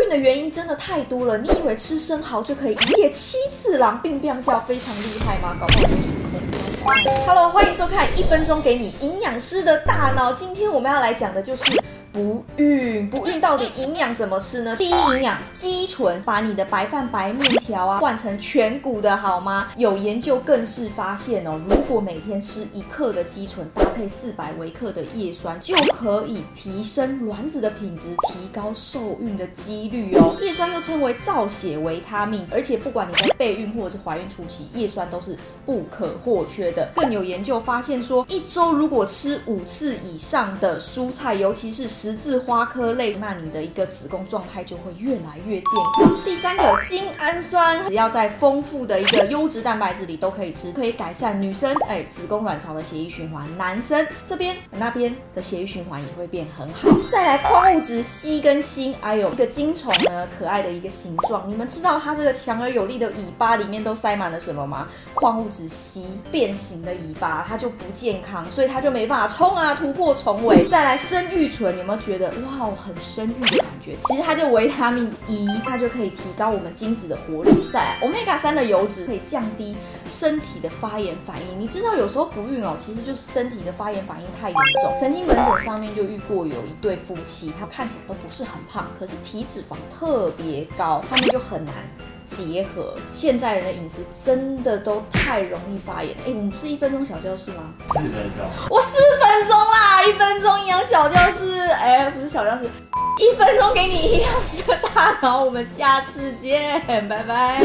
孕的原因真的太多了，你以为吃生蚝就可以一夜七次郎并并叫非常厉害吗？搞不好就是空。Hello，欢迎收看一分钟给你营养师的大脑。今天我们要来讲的就是。不孕，不孕到底营养怎么吃呢？第一营养，肌醇，把你的白饭、白面条啊换成全谷的好吗？有研究更是发现哦，如果每天吃一克的肌醇，搭配四百微克的叶酸，就可以提升卵子的品质，提高受孕的几率哦。叶酸又称为造血维他命，而且不管你在备孕或者是怀孕初期，叶酸都是不可或缺的。更有研究发现说，一周如果吃五次以上的蔬菜，尤其是十字花科类，那你的一个子宫状态就会越来越健康。第三个精氨酸，只要在丰富的一个优质蛋白质里都可以吃，可以改善女生哎子宫卵巢的血液循环，男生这边那边的血液循环也会变很好。再来矿物质硒跟锌，还有一个精虫呢，可爱的一个形状，你们知道它这个强而有力的尾巴里面都塞满了什么吗？矿物质硒，变形的尾巴它就不健康，所以它就没办法冲啊突破重围。再来生育醇，有没有？觉得哇，很生育的感觉。其实它就维他命 E，它就可以提高我们精子的活力。再来，Omega 三的油脂可以降低身体的发炎反应。你知道有时候不孕哦，其实就是身体的发炎反应太严重。曾经门诊上面就遇过有一对夫妻，他看起来都不是很胖，可是体脂肪特别高，他们就很难。结合现在人的饮食真的都太容易发炎。哎，我们不是一分钟小教室吗？四分钟，我四哎，不是小僵尸，一分钟给你营养师的大脑。我们下次见，拜拜。